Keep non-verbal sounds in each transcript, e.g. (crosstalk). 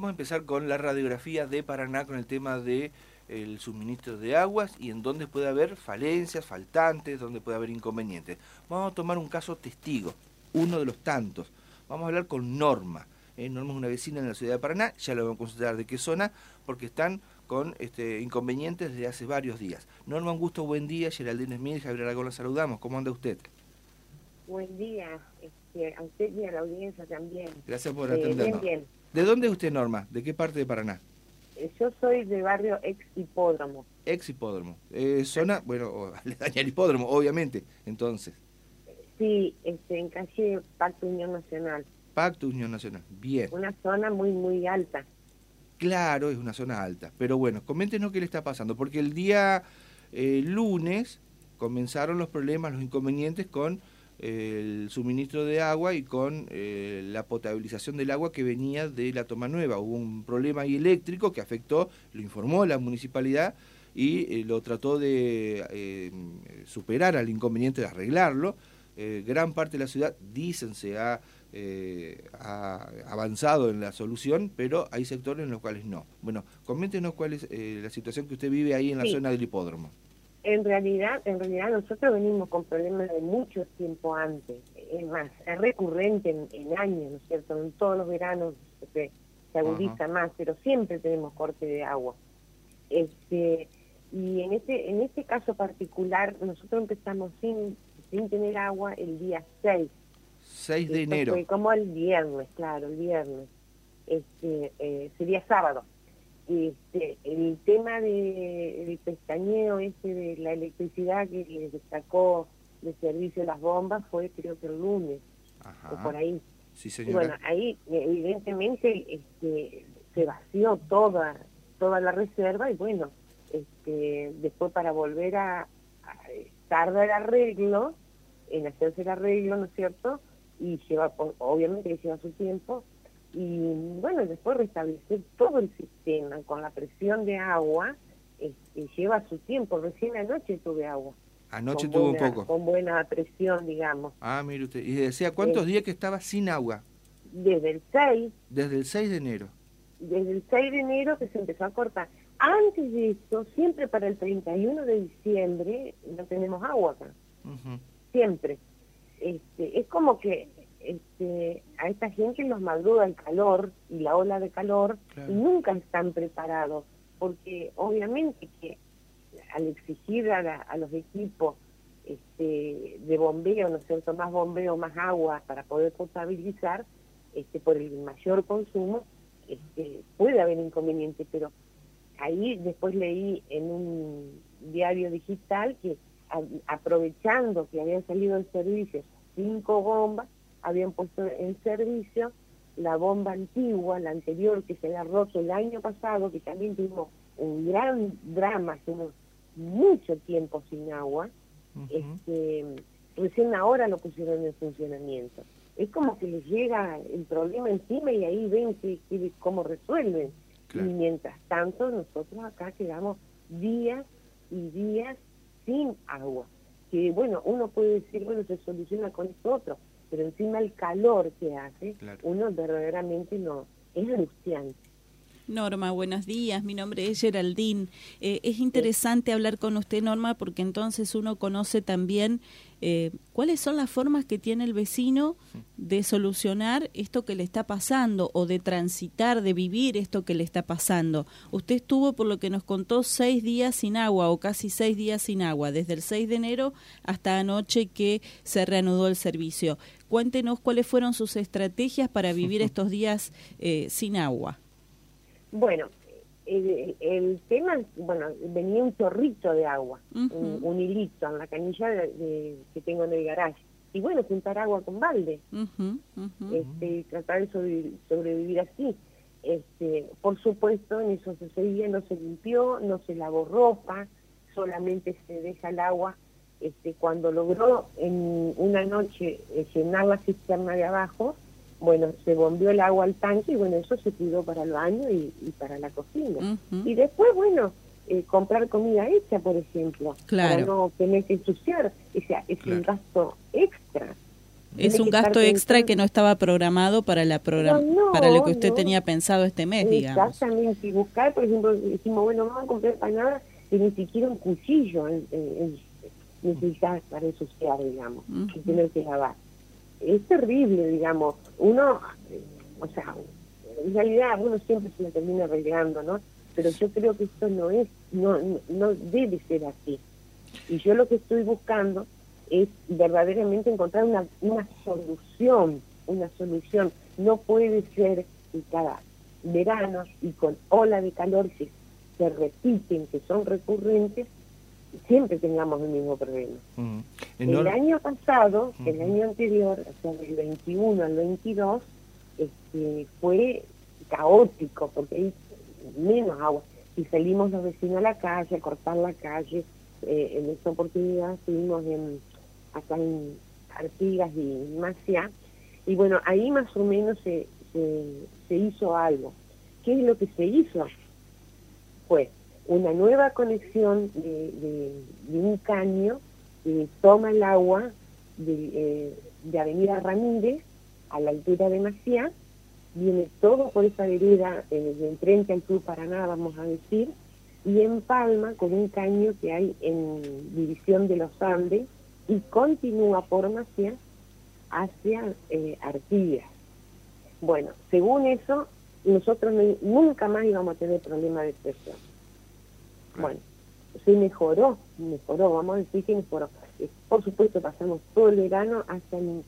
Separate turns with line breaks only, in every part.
Vamos a empezar con la radiografía de Paraná con el tema de el suministro de aguas y en dónde puede haber falencias, faltantes, dónde puede haber inconvenientes. Vamos a tomar un caso testigo, uno de los tantos. Vamos a hablar con Norma. ¿eh? Norma es una vecina en la ciudad de Paraná, ya lo vamos a considerar de qué zona, porque están con este, inconvenientes desde hace varios días. Norma, un gusto, buen día. Geraldine Smith, Javier Aragón, la saludamos. ¿Cómo anda usted?
Buen día, este, a usted y a la audiencia también.
Gracias por atendernos. bien, bien. ¿De dónde es usted, Norma? ¿De qué parte de Paraná?
Eh, yo soy de barrio ex hipódromo.
Ex hipódromo. Eh, zona, bueno, (laughs) le daña el hipódromo, obviamente, entonces.
Sí, este, en calle Pacto Unión Nacional.
Pacto Unión Nacional, bien.
Una zona muy, muy alta.
Claro, es una zona alta. Pero bueno, coméntenos qué le está pasando, porque el día eh, lunes comenzaron los problemas, los inconvenientes con el suministro de agua y con eh, la potabilización del agua que venía de la toma nueva. Hubo un problema ahí eléctrico que afectó, lo informó la municipalidad y eh, lo trató de eh, superar al inconveniente, de arreglarlo. gran parte de la ciudad, dicen, se ha, avanzado en la solución, pero hay sectores en los cuales no. Bueno, coméntenos cuál es la situación que usted vive ahí en la zona del hipódromo.
En realidad, en realidad nosotros venimos con problemas de mucho tiempo antes. Es más, es recurrente en, años, ¿no es cierto? En todos los veranos se, agudiza más, pero siempre tenemos corte de agua. Este, y en este, en este caso particular, nosotros empezamos sin, sin tener agua el día 6.
6 de enero.
Fue como el viernes, claro, el viernes. Este, eh, sería sábado. Este, el tema de, del pestañeo ese de la electricidad que le sacó de servicio las bombas fue creo que el lunes, o por ahí.
Y
bueno, ahí evidentemente este, se vació toda, toda la reserva y bueno, este, después para volver a, a tarda el arreglo, en hacerse el arreglo, ¿no es cierto? Y lleva, obviamente que lleva su tiempo, y bueno, después restablecer todo el sistema con la presión de agua este, lleva su tiempo. Recién anoche tuve agua.
Anoche tuvo un poco.
Con buena presión, digamos.
Ah, mire usted. ¿Y decía cuántos eh, días que estaba sin agua?
Desde el 6.
Desde el 6 de enero.
Desde el 6 de enero que se empezó a cortar. Antes de eso, siempre para el 31 de diciembre no tenemos agua acá. Siempre. Este, es como que este, a esta gente los madruga el calor y la ola de calor y nunca están preparados, porque obviamente que al exigir a, los equipos este, de bombeo, ¿no es cierto?, más bombeo, más agua para poder potabilizar, este, por el mayor consumo, este, puede haber inconvenientes, pero ahí después leí en un diario digital que aprovechando que habían salido en servicio cinco bombas, habían puesto en servicio la bomba antigua, la anterior que se había roto el año pasado, que también tuvimos un gran drama, tuvimos mucho tiempo sin agua, este, recién ahora lo pusieron en funcionamiento. Es como que les llega el problema encima y ahí ven que, cómo resuelven. Y mientras tanto nosotros acá quedamos días y días sin agua. Que bueno, uno puede decir, bueno, se soluciona con esto otro, pero encima el calor que hace, uno verdaderamente no, es angustiante.
Norma, buenos días. Mi nombre es Geraldine. Eh, es interesante hablar con usted, Norma, porque entonces uno conoce también eh, cuáles son las formas que tiene el vecino de solucionar esto que le está pasando o de transitar, de vivir esto que le está pasando. Usted estuvo, por lo que nos contó, seis días sin agua o casi seis días sin agua, desde el 6 de enero hasta anoche que se reanudó el servicio. Cuéntenos cuáles fueron sus estrategias para vivir (laughs) estos días eh, sin agua.
Bueno, el, tema, bueno, venía un chorrito de agua, un, hilito en la canilla de, que tengo en el garaje. Y bueno, juntar agua con balde, este, tratar de sobrevivir, así. Este, por supuesto, en esos seis días no se limpió, no se lavó ropa, solamente se deja el agua. Este, cuando logró en una noche eh, llenar la cisterna de abajo, bueno, se bombeó el agua al tanque y bueno, eso se cuidó para el baño y, para la cocina. Y después, bueno, eh, comprar comida hecha, por ejemplo, para no tener que ensuciar. O sea, es un gasto extra.
Es un gasto extra que no estaba programado para la para lo que usted tenía pensado este mes, digamos.
Exactamente, y buscar, por ejemplo, decimos, bueno, vamos a comprar empanadas y ni siquiera un cuchillo necesitas para ensuciar, digamos, y tener que lavar. Es terrible, digamos. Uno, o sea, en realidad uno siempre se la termina arreglando, ¿no? Pero yo creo que esto no es, no, no debe ser así. Y yo lo que estoy buscando es verdaderamente encontrar una, una solución, una solución. No puede ser que cada verano y con ola de calor que se repiten, que son recurrentes, siempre tengamos el mismo problema. El año pasado, el año anterior, o sea, del 21 al 22, este, fue caótico porque hay menos agua. Y salimos los vecinos a la calle, a cortar la calle. Eh, en esta oportunidad estuvimos en, acá en Artigas y Macia. Y bueno, ahí más o menos se, se, hizo algo. ¿Qué es lo que se hizo? Pues una nueva conexión de, un caño que toma el agua de, eh, de Avenida Ramírez a la altura de Maciá, viene todo por esa vereda eh, de enfrente al Club Paraná, vamos a decir, y empalma con un caño que hay en División de los Andes y continúa por Maciá hacia eh, Artigas. Bueno, según eso, nosotros nunca más íbamos a tener problema de Bueno, se mejoró, mejoró, vamos a decir que mejoró. Eh, por supuesto, pasamos todo el verano hasta en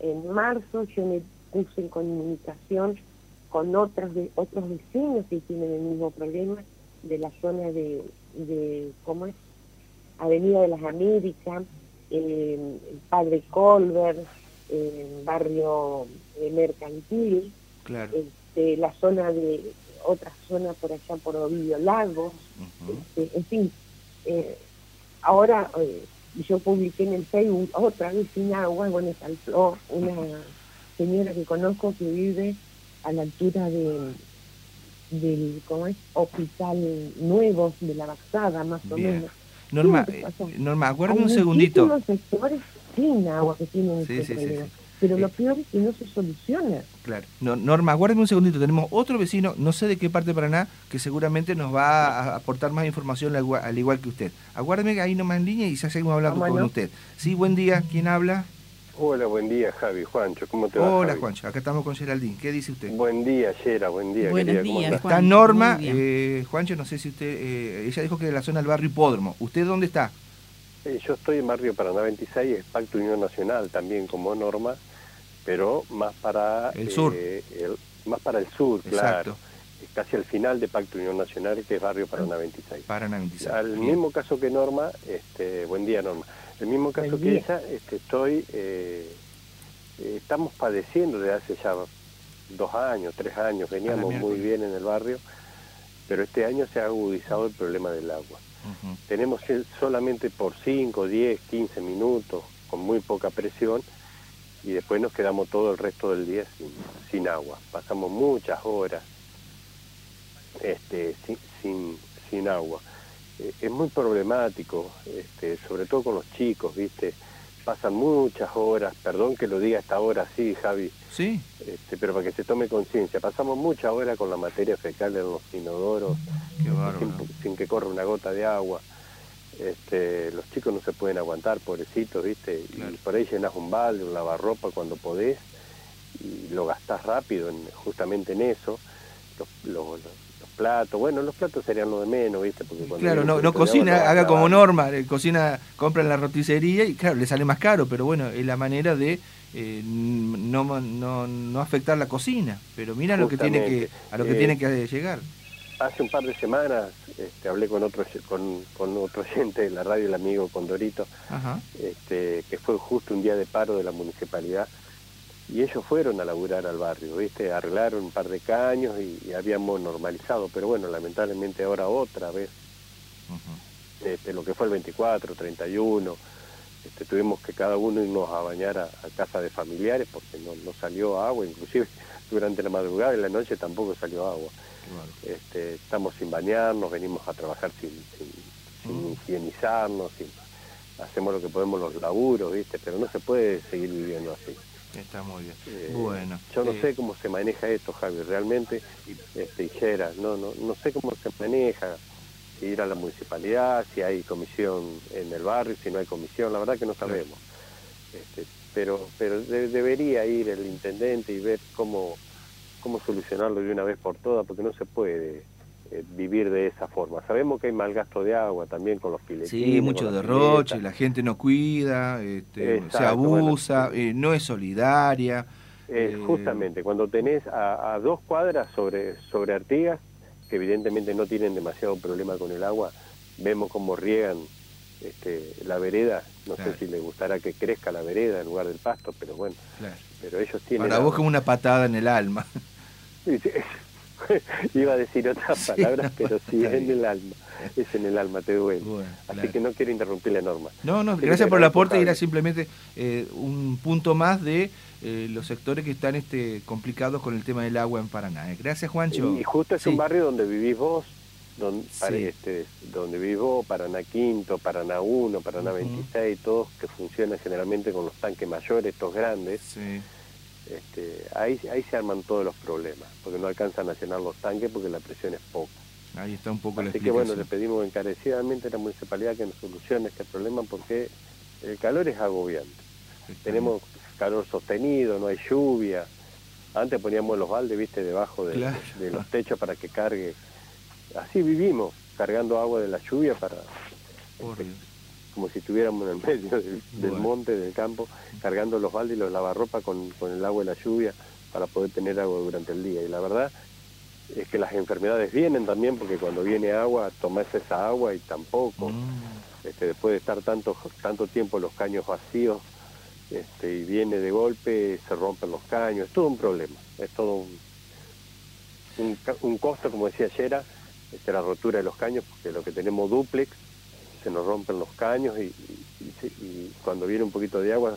en marzo yo me puse en comunicación con otros, otros vecinos que tienen el mismo problema de la zona de, de ¿cómo es? Avenida de las Américas, eh, Padre Colbert, eh, barrio mercantil, este, la zona de otra zona por allá por Ovidio Lagos, este, en fin, eh, ahora eh, yo publiqué en el Facebook otra vez sin agua, bueno, saltó una señora que conozco que vive a la altura de del ¿cómo es? hospital nuevo de la Baxada más o menos.
Norma, eh, Norma, acuérdame un segundito.
sectores sin agua que tienen sí, este sí, pero lo peor es que no se soluciona.
Claro. Norma, aguárdeme un segundito. Tenemos otro vecino, no sé de qué parte de Paraná, que seguramente nos va a aportar más información al igual, que usted. Aguárdeme ahí nomás en línea y ya seguimos hablando con usted. Sí, buen día. ¿Quién habla?
Hola, buen día, Javi. Juancho, ¿cómo te va?
Hola, Juancho. Acá estamos con Geraldine. ¿Qué dice usted?
Buen día, Gera. Buen día.
Buenos días,
Está Norma. Eh, Juancho, no sé si usted... Eh, ella dijo que de la zona del barrio Hipódromo. ¿Usted dónde está?
Eh, yo estoy en barrio Paraná 26, es Pacto Unión Nacional también como Norma pero más para
el sur,
eh, más para el sur, claro. Casi al final de Pacto Unión Nacional, que es barrio Paraná 26.
Paraná 26.
Al mismo caso que Norma, este, buen día Norma, el mismo caso que ella, este, estoy, eh, eh, estamos padeciendo desde hace ya dos años, tres años, veníamos muy bien en el barrio, pero este año se ha agudizado el problema del agua. Tenemos solamente por 5, 10, 15 minutos, con muy poca presión, y después nos quedamos todo el resto del día sin, sin agua. Pasamos muchas horas este, sin, sin, sin agua. Eh, es muy problemático, este, sobre todo con los chicos, ¿viste? Pasan muchas horas, perdón que lo diga esta hora sí, Javi.
Sí.
Este, pero para que se tome conciencia, pasamos muchas horas con la materia fecal en los inodoros, sin, sin que corra una gota de agua este, los chicos no se pueden aguantar, pobrecitos, ¿viste? Y por ahí llenas un balde, un lavarropa cuando podés y lo gastás rápido en, justamente en eso. Los, platos, bueno, los platos serían lo de menos, ¿viste? Porque
claro, no, no cocina, haga como norma, eh, cocina, compra en la roticería y claro, le sale más caro, pero bueno, es la manera de eh, no, no, no afectar la cocina. Pero mira lo que tiene que, a lo que tiene que llegar
hace un par de semanas este, hablé con otro con, con otro oyente de la radio, el amigo Condorito, Este, que fue justo un día de paro de la municipalidad, y ellos fueron a laburar al barrio, ¿viste? Arreglaron un par de caños y, habíamos normalizado, pero bueno, lamentablemente ahora otra vez, este, lo que fue el 24, 31, este, tuvimos que cada uno irnos a bañar a, casa de familiares porque no, no salió agua, inclusive durante la madrugada y la noche tampoco salió agua. Este, estamos sin bañarnos, venimos a trabajar sin, sin, higienizarnos, hacemos lo que podemos los laburos, ¿viste? Pero no se puede seguir viviendo así.
Está muy bien. Eh, bueno.
Yo no eh, sé cómo se maneja esto, Javi, realmente, este, no, no, no sé cómo se maneja, si ir a la municipalidad, si hay comisión en el barrio, si no hay comisión, la verdad que no sabemos. Este, pero pero debería ir el intendente y ver cómo, cómo solucionarlo de una vez por todas, porque no se puede eh, vivir de esa forma. Sabemos que hay mal gasto de agua también con los piletines.
Sí, mucho derroche, la gente no cuida, este, se abusa, eh, no es solidaria.
Eh, justamente, cuando tenés a, dos cuadras sobre, sobre Artigas, que evidentemente no tienen demasiado problema con el agua, vemos cómo riegan este, la vereda, no sé si les gustará que crezca la vereda en lugar del pasto, pero bueno, pero ellos tienen...
Para vos como una patada en el alma. (laughs) (laughs)
Iba a decir otras palabras, (laughs) pero sí, en el alma. Es en el alma, te duele. Así que no quiero interrumpir la norma.
No, no, gracias por el aporte. Era simplemente eh, un punto más de eh, los sectores que están este, complicados con el tema del agua en Paraná. Eh. Gracias, Juancho.
Y, justo es un barrio donde vivís vos, donde, este, donde vivís vos, Paraná Quinto, Paraná 1, Paraná 26, todos que funcionan generalmente con los tanques mayores, estos grandes. Sí este, ahí, ahí se arman todos los problemas, porque no alcanzan a llenar los tanques porque la presión es poca.
Ahí está un poco Así
que bueno, le pedimos encarecidamente a la municipalidad que nos solucione este problema porque el calor es agobiante. Tenemos calor sostenido, no hay lluvia. Antes poníamos los baldes, viste, debajo de, los techos para que cargue. Así vivimos, cargando agua de la lluvia para como si estuviéramos en el medio del, monte, del campo, cargando los baldes y los lavarropa con, con el agua y la lluvia para poder tener agua durante el día. Y la verdad es que las enfermedades vienen también, porque cuando viene agua, tomas esa agua y tampoco. Mm. Este, después de estar tanto, tanto tiempo los caños vacíos, este, y viene de golpe, se rompen los caños, es todo un problema, es todo un, un, costo, como decía ayer, este, la rotura de los caños, porque lo que tenemos duplex, se nos rompen los caños y, cuando viene un poquito de agua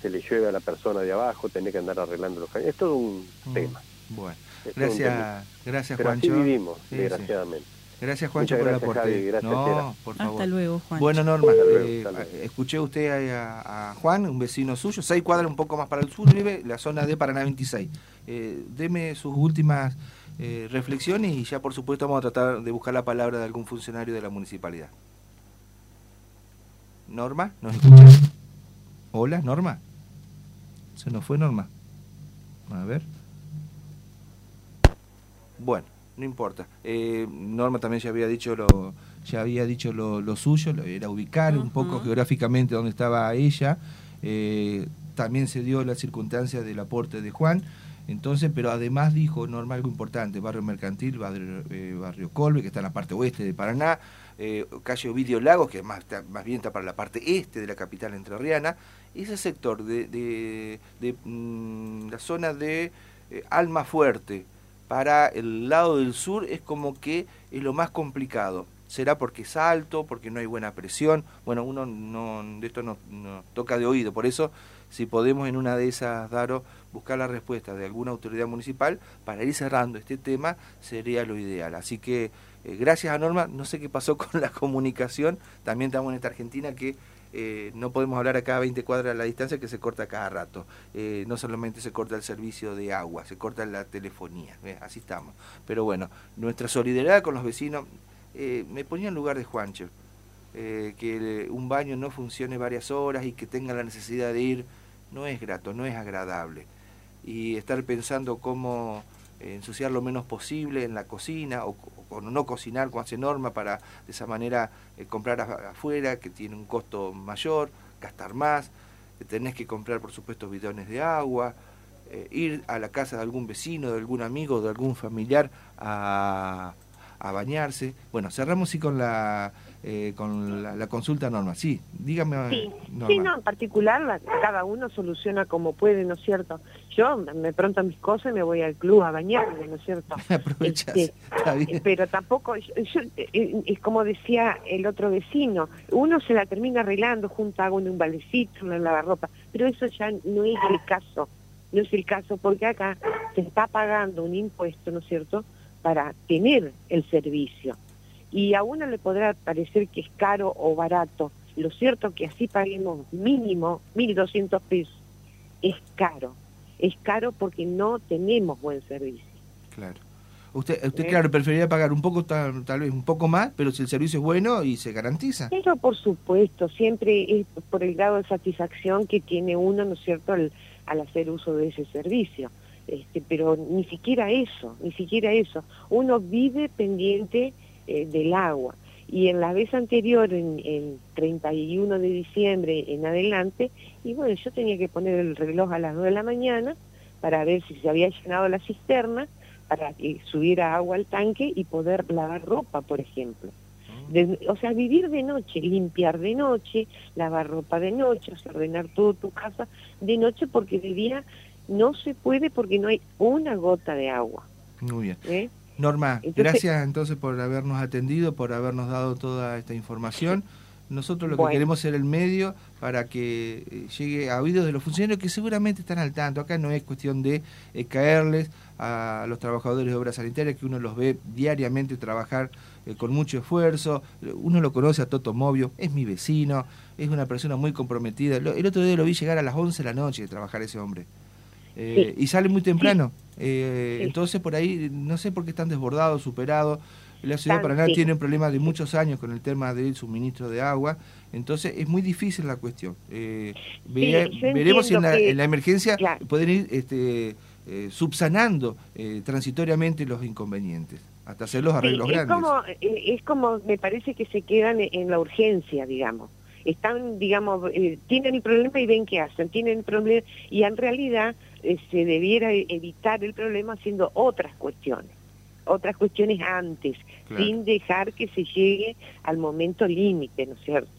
se le llueve a la persona de abajo, tiene que andar arreglando los caños. Es todo un mm, tema.
Bueno, gracias, gracias Juancho.
Así vivimos, desgraciadamente.
Gracias Juancho por el aporte.
no, por favor. Hasta luego, Juan.
Bueno, Norma, eh, escuché usted a, Juan, un vecino suyo, seis cuadras un poco más para el sur, vive la zona de Paraná 26. Eh, deme sus últimas eh, reflexiones y ya por supuesto vamos a tratar de buscar la palabra de algún funcionario de la municipalidad. Norma, ¿nos escuchas? Hola, Norma. Se nos fue Norma. A ver. Bueno, no importa. Eh, Norma también ya había dicho lo, ya había dicho lo, suyo, era ubicar un poco geográficamente dónde estaba ella. Eh, también se dio la circunstancia del aporte de Juan. Entonces, pero además dijo Norma algo importante, barrio mercantil, barrio, eh, barrio Colbe, que está en la parte oeste de Paraná, eh, calle Ovidio Lagos, que más, más bien está para la parte este de la capital entrerriana, ese sector de, de, mm, la zona de eh, Alma Fuerte para el lado del sur es como que es lo más complicado. Será porque es alto, porque no hay buena presión. Bueno, uno no, de esto no, toca de oído, por eso si podemos en una de esas, Daro, buscar la respuesta de alguna autoridad municipal para ir cerrando este tema, sería lo ideal. Así que eh, gracias a Norma, no sé qué pasó (laughs) con la comunicación, también estamos en esta Argentina que eh, no podemos hablar a cada 20 cuadras a la distancia que se corta cada rato. Eh, no solamente se corta el servicio de agua, se corta la telefonía, así estamos. Pero bueno, nuestra solidaridad con los vecinos, me ponía en lugar de Juancho, que un baño no funcione varias horas y que tenga la necesidad de ir, no es grato, no es agradable. Y estar pensando cómo ensuciar lo menos posible en la cocina o, no cocinar con hace norma para de esa manera eh, comprar afuera que tiene un costo mayor, gastar más, eh, tenés que comprar por supuesto bidones de agua, eh, ir a la casa de algún vecino, de algún amigo, de algún familiar a, a bañarse. Bueno, cerramos sí con la eh, con la, consulta Norma. Sí, dígame.
Sí, sí no, en particular cada uno soluciona como puede, ¿no es cierto? Yo me pronto mis cosas y me voy al club a bañarme, ¿no es cierto? (laughs)
Aprovechas, este,
Pero tampoco, yo, eh, es como decía el otro vecino, uno se la termina arreglando junto a un baldecito, una lavarropa, pero eso ya no es el caso, no es el caso porque acá se está pagando un impuesto, ¿no es cierto?, para tener el servicio y a uno le podrá parecer que es caro o barato. Lo cierto que así paguemos mínimo 1.200 pesos es caro. Es caro porque no tenemos buen servicio.
Claro. Usted, usted ¿Eh? claro, preferiría pagar un poco, tal, vez un poco más, pero si el servicio es bueno y se garantiza.
Pero por supuesto, siempre es por el grado de satisfacción que tiene uno, ¿no es cierto?, al, al hacer uso de ese servicio. Este, pero ni siquiera eso, ni siquiera eso. Uno vive pendiente eh, del agua. Y en la vez anterior, en el 31 de diciembre en adelante, y bueno, yo tenía que poner el reloj a las 2 de la mañana para ver si se había llenado la cisterna, para que subiera agua al tanque y poder lavar ropa, por ejemplo. Ah. o sea, vivir de noche, limpiar de noche, lavar ropa de noche, ordenar todo tu casa de noche, porque de día no se puede porque no hay una gota de agua.
Muy bien. ¿Eh? Norma, gracias entonces por habernos atendido, por habernos dado toda esta información. Nosotros lo que queremos es el medio para que eh, llegue a oídos de los funcionarios que seguramente están al tanto. Acá no es cuestión de eh, caerles a los trabajadores de obras sanitarias, que uno los ve diariamente trabajar con mucho esfuerzo. Uno lo conoce a Toto Movio, es mi vecino, es una persona muy comprometida. El otro día lo vi llegar a las 11 de la noche de trabajar ese hombre. Eh, y sale muy temprano. Eh, entonces por ahí no sé por qué están desbordados, superados. La ciudad de Paraná tiene un problema de muchos años con el tema del suministro de agua, entonces es muy difícil la cuestión. Eh, veremos si en la, emergencia pueden ir este, subsanando transitoriamente los inconvenientes, hasta hacer los arreglos
es
grandes.
Como, es como, me parece que se quedan en la urgencia, digamos están, digamos, tienen el problema y ven qué hacen, tienen el problema y en realidad eh, se debiera evitar el problema haciendo otras cuestiones, otras cuestiones antes, sin dejar que se llegue al momento límite, ¿no es cierto?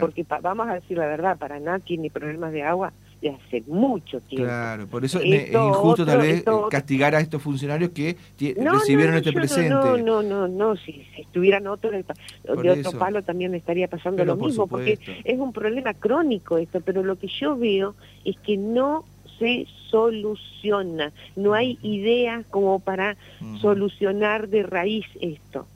Porque vamos a decir la verdad, para Paraná tiene problemas de agua de hace mucho tiempo.
Claro, por eso es injusto tal vez castigar a estos funcionarios que recibieron este presente. No,
no, no, no, si, estuvieran otros de otro palo también estaría pasando lo mismo, porque es un problema crónico esto, pero lo que yo veo es que no se soluciona. No hay idea como para solucionar de raíz esto.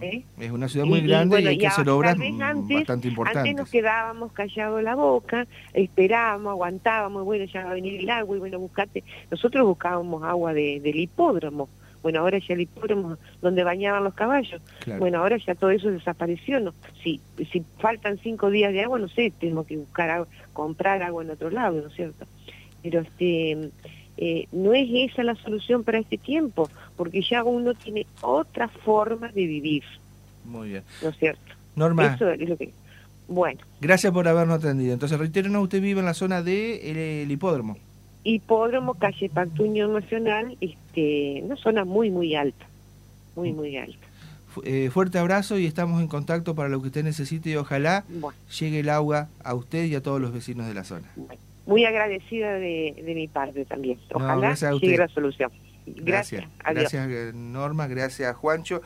¿eh? Es una ciudad muy grande y, hay que hacer obras bastante importantes.
Antes nos quedábamos callados la boca, esperábamos, aguantábamos, bueno, ya va a venir el agua y bueno, buscate. Nosotros buscábamos agua de, del hipódromo. Bueno, ahora ya el hipódromo donde bañaban los caballos. Bueno, ahora ya todo eso desapareció. ¿no? Si, si faltan cinco días de agua, no sé, tenemos que buscar comprar agua en otro lado, ¿no es cierto? Pero este eh, no es esa la solución para este tiempo, porque ya uno tiene otra forma de vivir.
Muy bien.
¿No es cierto?
Norma.
Eso es lo que... Bueno.
Gracias por habernos atendido. Entonces, no usted vive en la zona del hipódromo.
Hipódromo, calle Pactuño Nacional, este, una zona muy, muy alta. Muy, muy alta.
Eh, fuerte abrazo y estamos en contacto para lo que usted necesite y ojalá llegue el agua a usted y a todos los vecinos de la zona
muy agradecida de, de mi parte también. Ojalá llegue la solución.
Gracias. Gracias, Norma. Gracias, Juancho.